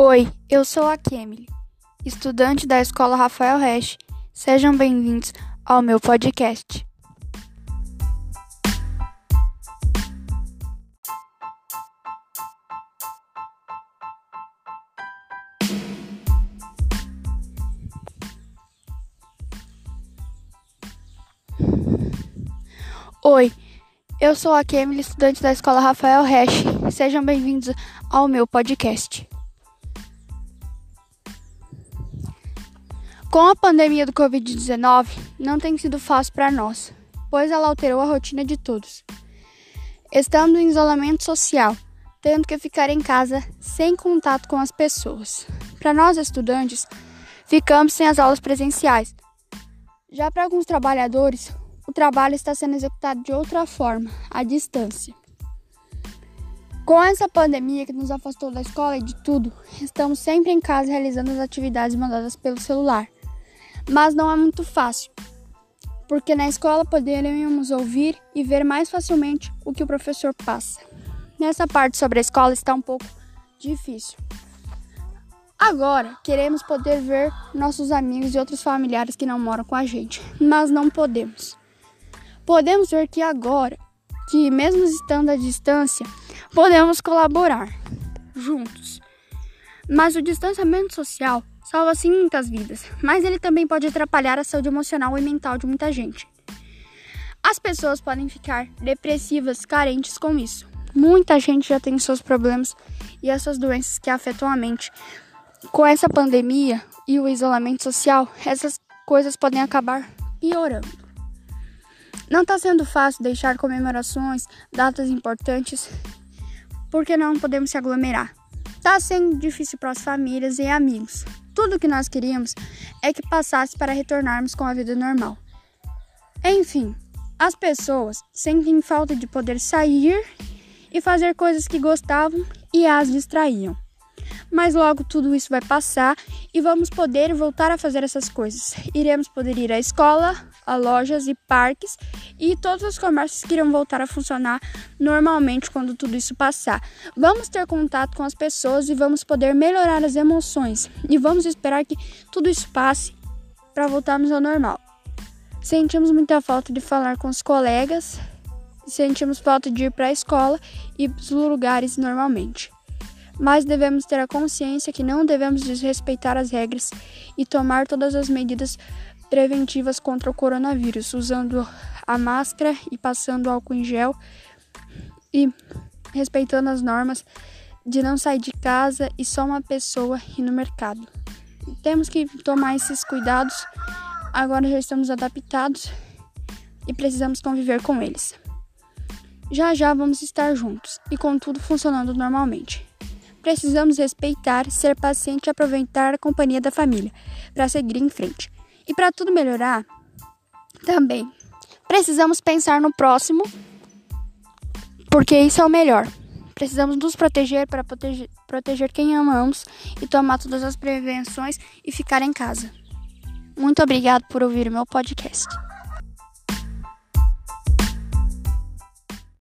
Oi, eu sou a Kemily, estudante da Escola Rafael Resch. Sejam bem-vindos ao meu podcast. Oi, eu sou a Kemily, estudante da Escola Rafael Resch. Sejam bem-vindos ao meu podcast. Com a pandemia do Covid-19, não tem sido fácil para nós, pois ela alterou a rotina de todos. Estamos em isolamento social, tendo que ficar em casa sem contato com as pessoas. Para nós estudantes, ficamos sem as aulas presenciais. Já para alguns trabalhadores, o trabalho está sendo executado de outra forma, à distância. Com essa pandemia que nos afastou da escola e de tudo, estamos sempre em casa realizando as atividades mandadas pelo celular mas não é muito fácil, porque na escola poderíamos ouvir e ver mais facilmente o que o professor passa. Nessa parte sobre a escola está um pouco difícil. Agora, queremos poder ver nossos amigos e outros familiares que não moram com a gente, mas não podemos. Podemos ver que agora, que mesmo estando à distância, podemos colaborar juntos. Mas o distanciamento social salva sim muitas vidas, mas ele também pode atrapalhar a saúde emocional e mental de muita gente. As pessoas podem ficar depressivas, carentes com isso. Muita gente já tem seus problemas e essas doenças que afetam a mente. Com essa pandemia e o isolamento social, essas coisas podem acabar piorando. Não está sendo fácil deixar comemorações, datas importantes, porque não podemos se aglomerar. Está sendo difícil para as famílias e amigos. Tudo o que nós queríamos é que passasse para retornarmos com a vida normal. Enfim, as pessoas sentem falta de poder sair e fazer coisas que gostavam e as distraíam mas logo tudo isso vai passar e vamos poder voltar a fazer essas coisas. Iremos poder ir à escola, a lojas e parques e todos os comércios que irão voltar a funcionar normalmente quando tudo isso passar. Vamos ter contato com as pessoas e vamos poder melhorar as emoções e vamos esperar que tudo isso passe para voltarmos ao normal. Sentimos muita falta de falar com os colegas, sentimos falta de ir para a escola e os lugares normalmente mas devemos ter a consciência que não devemos desrespeitar as regras e tomar todas as medidas preventivas contra o coronavírus, usando a máscara e passando álcool em gel e respeitando as normas de não sair de casa e só uma pessoa ir no mercado. Temos que tomar esses cuidados. Agora já estamos adaptados e precisamos conviver com eles. Já já vamos estar juntos e com tudo funcionando normalmente. Precisamos respeitar, ser paciente e aproveitar a companhia da família para seguir em frente. E para tudo melhorar, também precisamos pensar no próximo, porque isso é o melhor. Precisamos nos proteger para proteger, proteger quem amamos e tomar todas as prevenções e ficar em casa. Muito obrigado por ouvir o meu podcast.